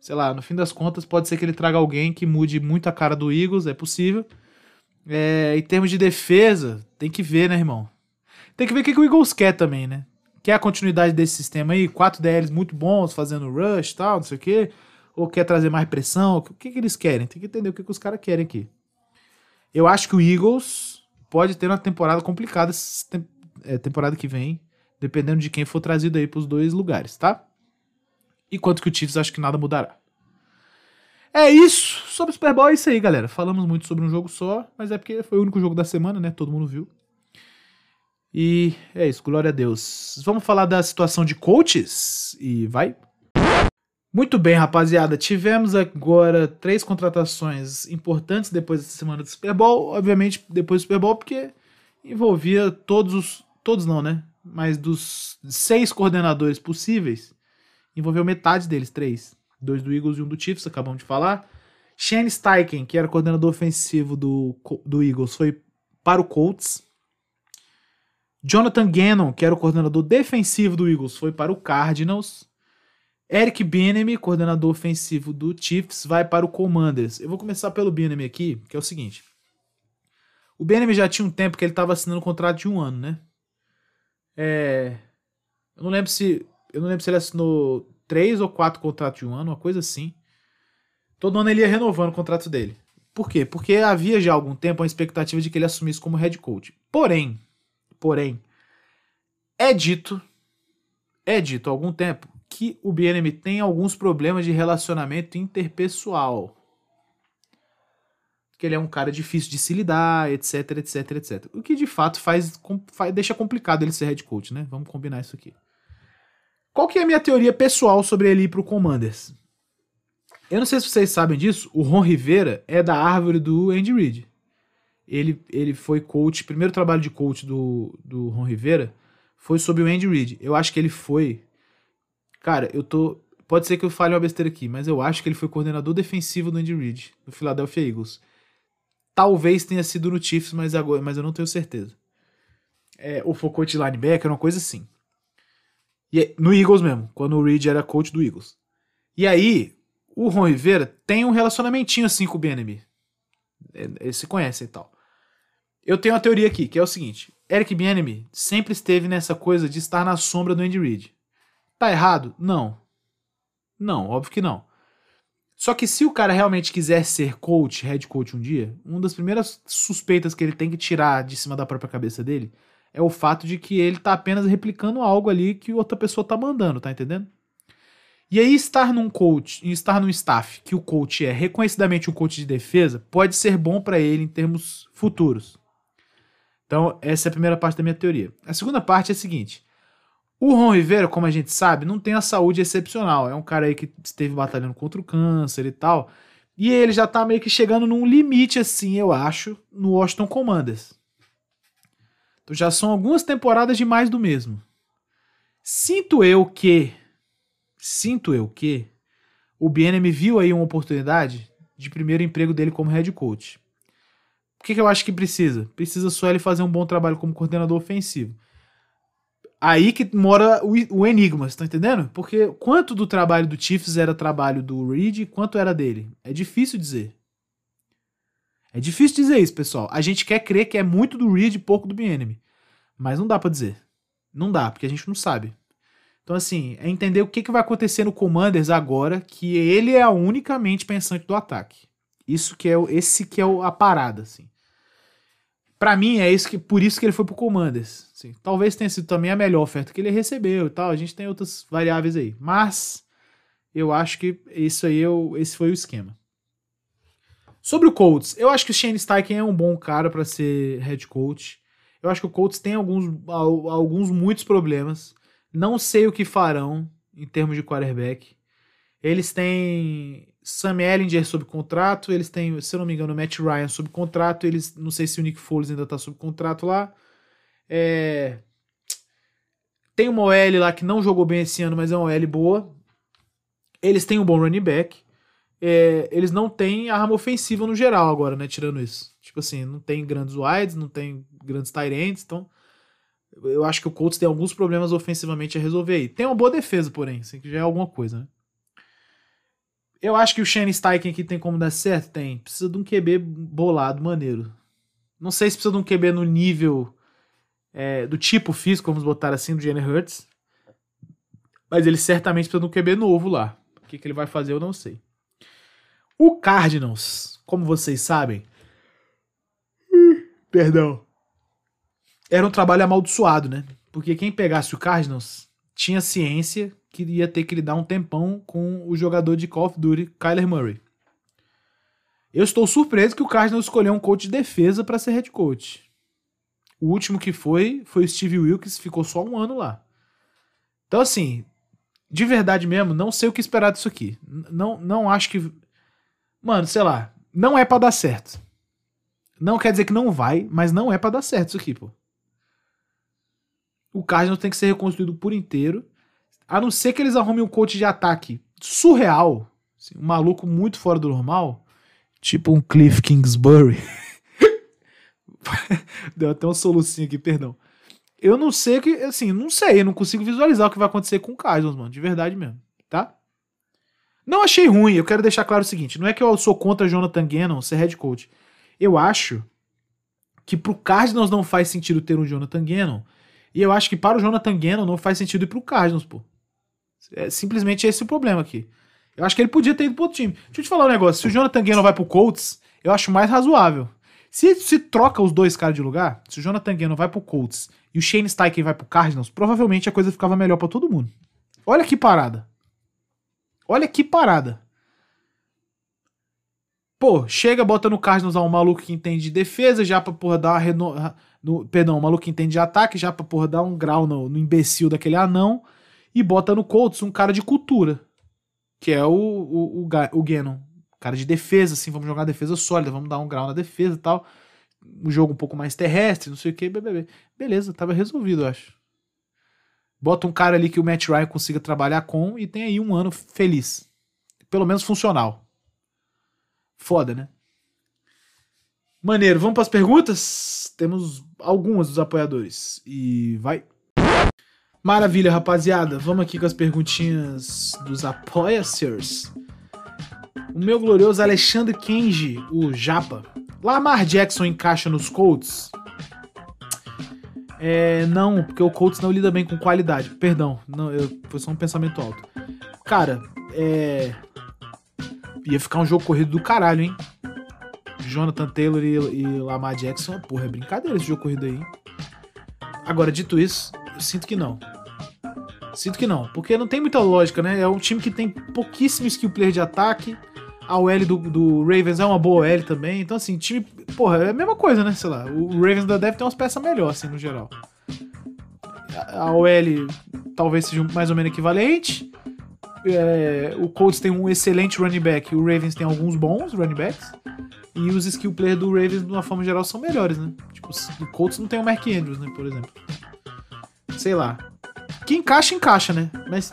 sei lá, no fim das contas, pode ser que ele traga alguém que mude muito a cara do Eagles, é possível. É, em termos de defesa, tem que ver, né, irmão? Tem que ver o que, que o Eagles quer também, né? Quer a continuidade desse sistema aí, quatro DLs muito bons, fazendo rush e tal, não sei o quê. Ou quer trazer mais pressão? O que, que eles querem? Tem que entender o que, que os caras querem aqui. Eu acho que o Eagles pode ter uma temporada complicada é, temporada que vem, dependendo de quem for trazido aí pros dois lugares, tá? Enquanto que o Chiefs acho que nada mudará. É isso. Sobre o Super Bowl é isso aí, galera. Falamos muito sobre um jogo só, mas é porque foi o único jogo da semana, né? Todo mundo viu. E é isso, glória a Deus. Vamos falar da situação de coaches e vai. Muito bem, rapaziada. Tivemos agora três contratações importantes depois dessa semana do Super Bowl. Obviamente, depois do Super Bowl, porque envolvia todos os. Todos não, né? Mas dos seis coordenadores possíveis, envolveu metade deles, três. Dois do Eagles e um do Chiefs, acabamos de falar. Shane Steichen, que era coordenador ofensivo do, do Eagles, foi para o Colts. Jonathan Gannon, que era o coordenador defensivo do Eagles, foi para o Cardinals. Eric Bieniemy, coordenador ofensivo do Chiefs, vai para o Commanders. Eu vou começar pelo Bieniemy aqui, que é o seguinte. O Bieniemy já tinha um tempo que ele estava assinando um contrato de um ano, né? É, eu não lembro se eu não lembro se ele assinou três ou quatro contratos de um ano, uma coisa assim. Todo ano ele ia renovando o contrato dele. Por quê? Porque havia já algum tempo a expectativa de que ele assumisse como head coach. Porém, porém, é dito, é dito há algum tempo que o BNM tem alguns problemas de relacionamento interpessoal. Que ele é um cara difícil de se lidar, etc, etc, etc. O que de fato faz, faz- deixa complicado ele ser head coach, né? Vamos combinar isso aqui. Qual que é a minha teoria pessoal sobre ele ir pro Commanders? Eu não sei se vocês sabem disso, o Ron Rivera é da árvore do Andy Reid. Ele, ele foi coach, primeiro trabalho de coach do, do Ron Rivera foi sobre o Andy Reid. Eu acho que ele foi. Cara, eu tô. Pode ser que eu fale uma besteira aqui, mas eu acho que ele foi coordenador defensivo do Andy Reid, do Philadelphia Eagles. Talvez tenha sido no Chiefs, mas, agora, mas eu não tenho certeza. É, ou foi coach linebacker, uma coisa assim. E é- no Eagles mesmo, quando o Reid era coach do Eagles. E aí, o Ron Rivera tem um relacionamentinho assim com o BNB. Eles se conhecem e tal. Eu tenho uma teoria aqui, que é o seguinte: Eric Bieniemy sempre esteve nessa coisa de estar na sombra do Andy Reid. Tá errado? Não. Não, óbvio que não. Só que se o cara realmente quiser ser coach, head coach um dia, uma das primeiras suspeitas que ele tem que tirar de cima da própria cabeça dele é o fato de que ele tá apenas replicando algo ali que outra pessoa tá mandando, tá entendendo? E aí estar num coach, estar num staff que o coach é reconhecidamente um coach de defesa, pode ser bom pra ele em termos futuros. Então, essa é a primeira parte da minha teoria. A segunda parte é a seguinte: o Ron Rivera, como a gente sabe, não tem a saúde excepcional. É um cara aí que esteve batalhando contra o câncer e tal. E ele já tá meio que chegando num limite, assim, eu acho, no Washington Commanders. Então já são algumas temporadas de mais do mesmo. Sinto eu que. Sinto eu que. O BNM viu aí uma oportunidade de primeiro emprego dele como head coach. O que, que eu acho que precisa? Precisa só ele fazer um bom trabalho como coordenador ofensivo. Aí que mora o, o enigma, você tá entendendo? Porque quanto do trabalho do Chiefs era trabalho do Reed e quanto era dele? É difícil dizer. É difícil dizer isso, pessoal. A gente quer crer que é muito do Reed e pouco do BNM. Mas não dá pra dizer. Não dá, porque a gente não sabe. Então, assim, é entender o que, que vai acontecer no Commanders agora, que ele é a única mente pensante do ataque. Isso que é esse que é a parada, assim. Pra mim, é isso que, por isso que ele foi pro Commanders. assim. Talvez tenha sido também a melhor oferta que ele recebeu e tal. A gente tem outras variáveis aí. Mas eu acho que isso aí é o- esse foi o esquema. Sobre o Colts, eu acho que o Shane Steichen é um bom cara pra ser head coach. Eu acho que o Colts tem alguns, al- alguns muitos problemas. Não sei o que farão em termos de quarterback. Eles têm Sam Ellinger sob contrato, eles têm, se eu não me engano, Matt Ryan sob contrato, eles não sei se o Nick Foles ainda tá sob contrato lá. É, Tem uma OL lá que não jogou bem esse ano, mas é uma OL boa. Eles têm um bom running back. É, eles não têm arma ofensiva no geral agora, né? Tirando isso. Tipo assim, não tem grandes wides, não tem grandes tight então eu acho que o Colts tem alguns problemas ofensivamente a resolver aí. Tem uma boa defesa, porém, assim, que já é alguma coisa, né? Eu acho que o Shane Steichen aqui tem como dar certo? Tem. Precisa de um QB bolado, maneiro. Não sei se precisa de um QB no nível é, do tipo físico, vamos botar assim, do Jalen Hurts. Mas ele certamente precisa de um QB novo lá. O que, que ele vai fazer, eu não sei. O Cardinals, como vocês sabem. Perdão. Era um trabalho amaldiçoado, né? Porque quem pegasse o Cardinals tinha ciência que ia ter que lidar um tempão com o jogador de Call of Duty, Kyler Murray. Eu estou surpreso que o Cardinals escolheu um coach de defesa para ser head coach. O último que foi foi o Steve Wilkes, ficou só um ano lá. Então, assim, de verdade mesmo, não sei o que esperar disso aqui. Não, não acho que. Mano, sei lá, não é pra dar certo. Não quer dizer que não vai, mas não é pra dar certo isso aqui, pô. O Cardinals tem que ser reconstruído por inteiro. A não ser que eles arrumem um coach de ataque surreal. assim, um maluco muito fora do normal. Tipo um Cliff Kingsbury. Deu até um solucinho aqui, perdão. Eu não sei que. Assim, não sei. Eu não consigo visualizar o que vai acontecer com o Cardinals, mano. De verdade mesmo. Tá? Não achei ruim. Eu quero deixar claro o seguinte: não é que eu sou contra Jonathan Gannon ser head coach. Eu acho que pro Cardinals não faz sentido ter um Jonathan Gannon. E eu acho que para o Jonathan Gannon não faz sentido ir pro Cardinals, pô. É simplesmente esse o problema aqui. Eu acho que ele podia ter ido pro outro time. Deixa eu te falar um negócio. Se o Jonathan Gannon vai pro Colts, eu acho mais razoável. Se se troca os dois caras de lugar, se o Jonathan Gannon vai pro Colts e o Shane Steichen vai pro Cardinals, provavelmente a coisa ficava melhor pra todo mundo. Olha que parada. Olha que parada. Pô, chega, bota no Cardinals um maluco que entende de defesa, já pra porra dar uma reno... no, Perdão, um maluco que entende de ataque, já pra porra dar um grau no, no imbecil daquele anão. E bota no Colts um cara de cultura. Que é o, o, o, o Gannon. Cara de defesa, assim, vamos jogar defesa sólida, vamos dar um grau na defesa e tal. Um jogo um pouco mais terrestre, não sei o que. Beleza, tava resolvido, eu acho. Bota um cara ali que o Matt Ryan consiga trabalhar com e tem aí um ano feliz. Pelo menos funcional. Foda, né? Maneiro, vamos para as perguntas? Temos algumas dos apoiadores. E vai. Maravilha, rapaziada. Vamos aqui com as perguntinhas dos apoiacers. O meu glorioso Alexandre Kenji, o Japa. Lamar Jackson encaixa nos Colts? É, não, porque o Colts não lida bem com qualidade. Perdão, não, eu, foi só um pensamento alto. Cara, é. Ia ficar um jogo corrido do caralho, hein? Jonathan Taylor e, e Lamar Jackson, porra, é brincadeira esse jogo corrido aí. hein? Agora, dito isso, eu sinto que não. Sinto que não, porque não tem muita lógica, né? É um time que tem pouquíssimo skill player de ataque. A OL do, do Ravens é uma boa OL também. Então, assim, time. Porra, é a mesma coisa, né? Sei lá. O Ravens ainda deve ter umas peças melhores, assim, no geral. A a OL talvez seja mais ou menos equivalente. É, o Colts tem um excelente running back. O Ravens tem alguns bons running backs. E os skill players do Ravens, de uma forma geral, são melhores, né? Tipo, o Colts não tem o Mark Andrews, né? Por exemplo. Sei lá. Que encaixa, encaixa, né? Mas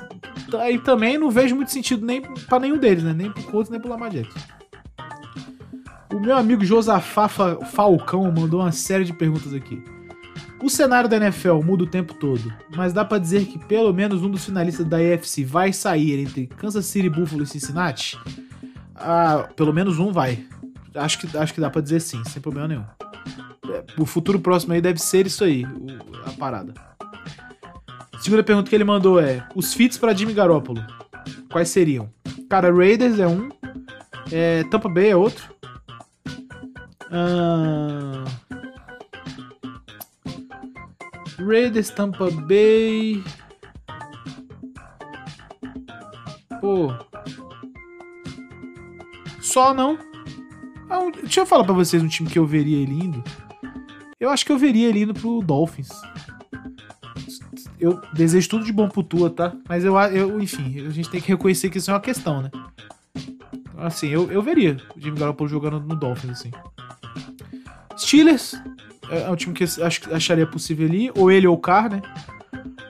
aí também não vejo muito sentido nem pra nenhum deles, né? Nem pro Colts, nem pro Lamar Jackson. O meu amigo Josafá Fa- Falcão mandou uma série de perguntas aqui. O cenário da NFL muda o tempo todo, mas dá pra dizer que pelo menos um dos finalistas da AFC vai sair entre Kansas City, Buffalo e Cincinnati? Ah, pelo menos um vai. Acho que, acho que dá pra dizer sim, sem problema nenhum. É, O futuro próximo aí deve ser isso aí, a parada. Segunda pergunta que ele mandou é: os fits pra Jimmy Garoppolo, quais seriam? Cara, Raiders é um, é, Tampa Bay é outro. Ah, Raiders, Tampa Bay. Pô. Só não. Ah, um- deixa eu falar pra vocês um time que eu veria ele indo. Eu acho que eu veria ele indo pro Dolphins. Eu desejo tudo de bom pro Tua, tá? Mas eu, eu enfim, a gente tem que reconhecer que isso é uma questão, né? Assim, eu, eu veria o Jimmy Garoppolo jogando no Dolphins, assim. Steelers é é um time que eu acharia possível ali, ou ele ou o Carr, né?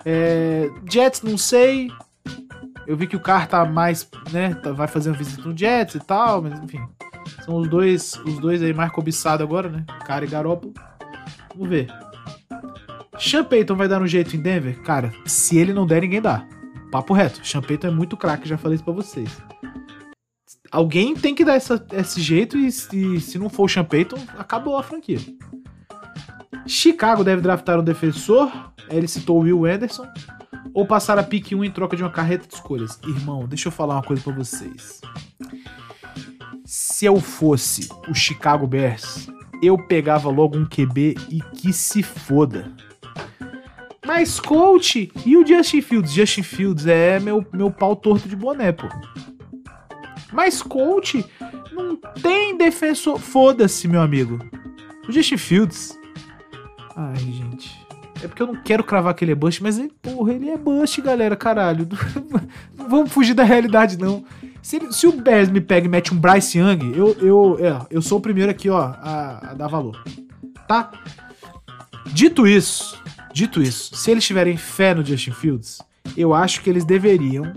É, Jets, não sei. Eu vi que o Carr tá mais, né? tá- vai fazer uma visita no Jets e tal, mas enfim. São os dois, os dois aí mais cobiçados agora, né? Carr e Garoppolo. Vamos ver. Sean Payton vai dar um jeito em Denver? Cara, se ele não der, ninguém dá. Papo reto. Sean Payton é muito craque, já falei isso pra vocês. Alguém tem que dar essa- esse jeito e, se- se não for o Sean Payton, acabou a franquia. Chicago deve draftar um defensor. Ele citou o Will Anderson. Ou passar a pick 1 em troca de uma carreta de escolhas. Irmão, deixa eu falar uma coisa pra vocês. Se eu fosse o Chicago Bears, eu pegava logo um QB e que se foda. Mas, coach, e o Justin Fields? Justin Fields é meu, meu pau torto de boné, pô. Mas, coach, não tem defensor. Foda-se, meu amigo. O Justin Fields. Ai, gente. É porque eu não quero cravar que ele é bust, mas, ele, porra, ele é bust, galera, caralho. Não vamos fugir da realidade, não. Se, ele- se o Bears me pega e mete um Bryce Young, eu, eu, é, eu sou o primeiro aqui, ó, a, a dar valor. Tá? Dito isso, dito isso, se eles tiverem fé no Justin Fields, eu acho que eles deveriam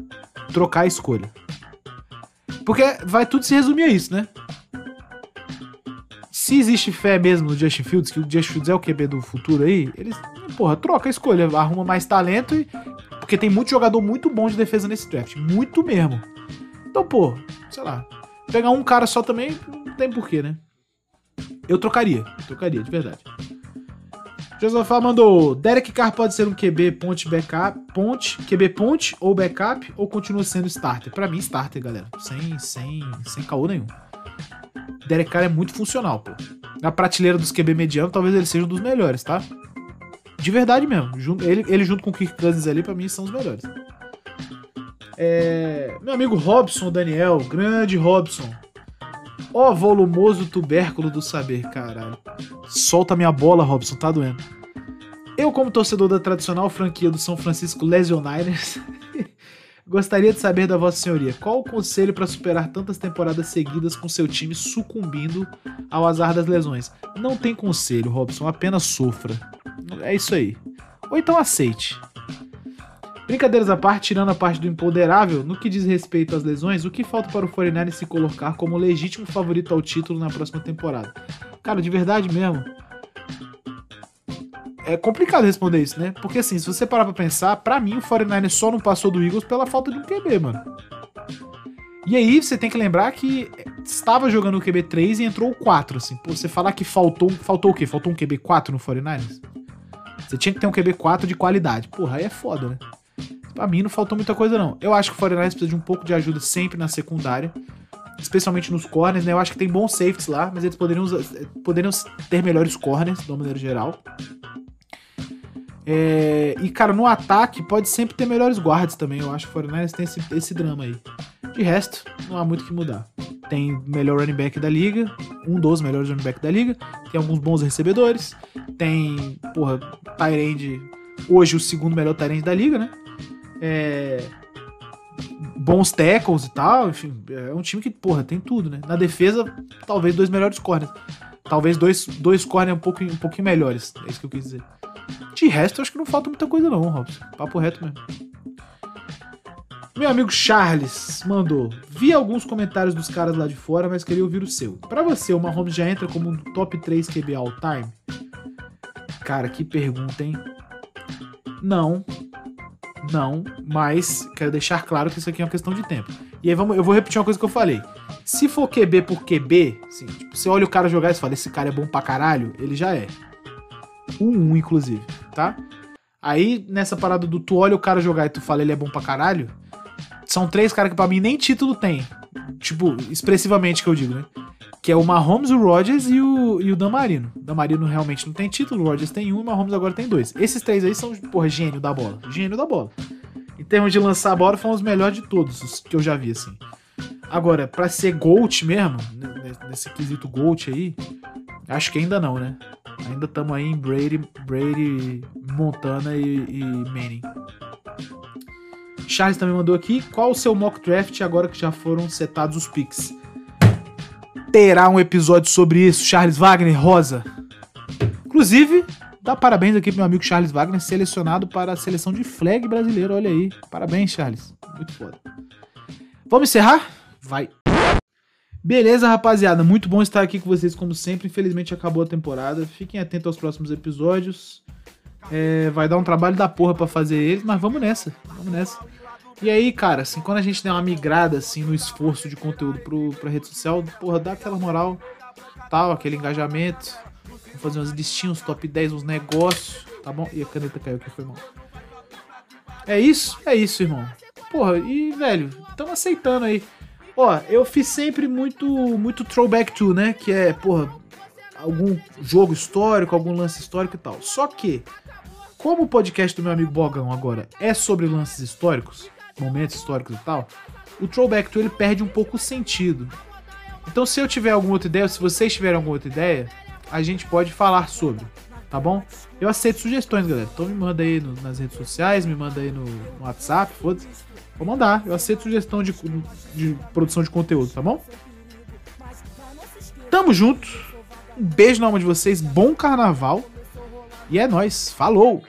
trocar a escolha. Porque vai tudo se resumir a isso, né? Se existe fé mesmo no Justin Fields, que o Justin Fields é o QB do futuro aí, eles, porra, troca a escolha, arruma mais talento e. Porque tem muito jogador muito bom de defesa nesse draft. Muito mesmo. Então, pô, sei lá. Pegar um cara só também não tem porquê, né? Eu trocaria. Trocaria, de verdade. Josafá mandou. Derek Carr pode ser um QB ponte backup. Ponte, QB ponte ou backup, ou continua sendo starter? Pra mim, starter, galera. Sem, sem, sem caô nenhum. Derek Carr é muito funcional, pô. Na prateleira dos QB mediano, talvez ele seja um dos melhores, tá? De verdade mesmo. Ele, ele junto com o Kirk Cousins ali, pra mim, são os melhores. É, meu amigo Robson Daniel, grande Robson. Ó, volumoso tubérculo do saber, caralho. Solta minha bola, Robson, tá doendo. Eu, como torcedor da tradicional franquia do São Francisco Lesioniners, gostaria de saber da Vossa Senhoria qual o conselho para superar tantas temporadas seguidas com seu time sucumbindo ao azar das lesões. Não tem conselho, Robson, apenas sofra. É isso aí. Ou então aceite. Brincadeiras à parte, tirando a parte do imponderável, no que diz respeito às lesões, o que falta para o 49 se colocar como legítimo favorito ao título na próxima temporada? Cara, de verdade mesmo. É complicado responder isso, né? Porque assim, se você parar pra pensar, pra mim o 49 só não passou do Eagles pela falta de um QB, mano. E aí você tem que lembrar que estava jogando o QB 3 e entrou o 4, assim. Pô, você falar que faltou, faltou o quê? Faltou um QB 4 no 49ers? Você tinha que ter um QB 4 de qualidade. Porra, aí é foda, né? Pra mim não faltou muita coisa, não. Eu acho que o 49ers precisa de um pouco de ajuda sempre na secundária. Especialmente nos corners, né? Eu acho que tem bons safeties lá, mas eles poderiam, usar- poderiam ter melhores corners, de uma maneira geral. É, e, cara, no ataque pode sempre ter melhores guardas também. Eu acho que o 49ers tem esse, esse drama aí. De resto, não há muito o que mudar. Tem melhor running back da liga, um dos melhores running back da liga. Tem alguns bons recebedores. Tem, porra, Tyrande, hoje o segundo melhor Tyrande da liga, né? É, bons tackles e tal. Enfim, é um time que, porra, tem tudo, né? Na defesa, talvez dois melhores corners. Talvez dois, dois corners um pouquinho, um pouquinho melhores. É isso que eu quis dizer. De resto, eu acho que não falta muita coisa, não, Robson. Papo reto mesmo. Meu amigo Charles mandou. Vi alguns comentários dos caras lá de fora, mas queria ouvir o seu. Pra você, o Mahomes já entra como um top 3 QB all time? Cara, que pergunta, hein? Não. Não, mas quero deixar claro que isso aqui é uma questão de tempo. E aí vamos, eu vou repetir uma coisa que eu falei. Se for QB por QB, assim, tipo, você olha o cara jogar e fala, esse cara é bom pra caralho, ele já é. Um 1, inclusive, tá? Aí, nessa parada do tu olha o cara jogar e tu fala ele é bom pra caralho, são três caras que pra mim nem título tem. Tipo, expressivamente que eu digo, né? Que é o Mahomes, o Rodgers e o, e o Dan Marino. Dan Marino realmente não tem título, o Rodgers tem um e o Mahomes agora tem dois. Esses três aí são, porra, gênio da bola. Gênio da bola. Em termos de lançar a bola, foram os melhores de todos os que eu já vi, assim. Agora, pra ser GOAT mesmo, né, nesse quesito GOAT aí, acho que ainda não, né? Ainda estamos aí em Brady, Brady Montana e, e Manning. Charles também mandou aqui. Qual o seu mock draft agora que já foram setados os picks? Terá um episódio sobre isso, Charles Wagner Rosa. Inclusive, dá parabéns aqui pro meu amigo Charles Wagner, selecionado para a seleção de flag brasileiro. Olha aí. Parabéns, Charles. Muito foda. Vamos encerrar? Vai. Beleza, rapaziada. Muito bom estar aqui com vocês, como sempre. Infelizmente acabou a temporada. Fiquem atentos aos próximos episódios. É, vai dar um trabalho da porra pra fazer eles, mas vamos nessa. Vamos nessa. E aí, cara, assim, quando a gente der uma migrada, assim, no esforço de conteúdo pro, pra rede social, porra, dá aquela moral, tal, aquele engajamento. Vamos fazer uns top 10, uns negócios, tá bom? E a caneta caiu aqui, foi mal. É isso? É isso, irmão. Porra, e, velho, estamos aceitando aí. Ó, eu fiz sempre muito, muito throwback to, né? Que é, porra, algum jogo histórico, algum lance histórico e tal. Só que, como o podcast do meu amigo Bogão agora é sobre lances históricos, momentos históricos e tal, o throwback to ele perde um pouco o sentido. Então, se eu tiver alguma outra ideia, ou se vocês tiverem alguma outra ideia, a gente pode falar sobre, tá bom? Eu aceito sugestões, galera. Então me manda aí no- nas redes sociais, me manda aí no, no WhatsApp, foda-se. Vou mandar. Eu aceito sugestão de, de produção de conteúdo, tá bom? Tamo junto. Um beijo na alma de vocês. Bom carnaval. E é nóis. Falou!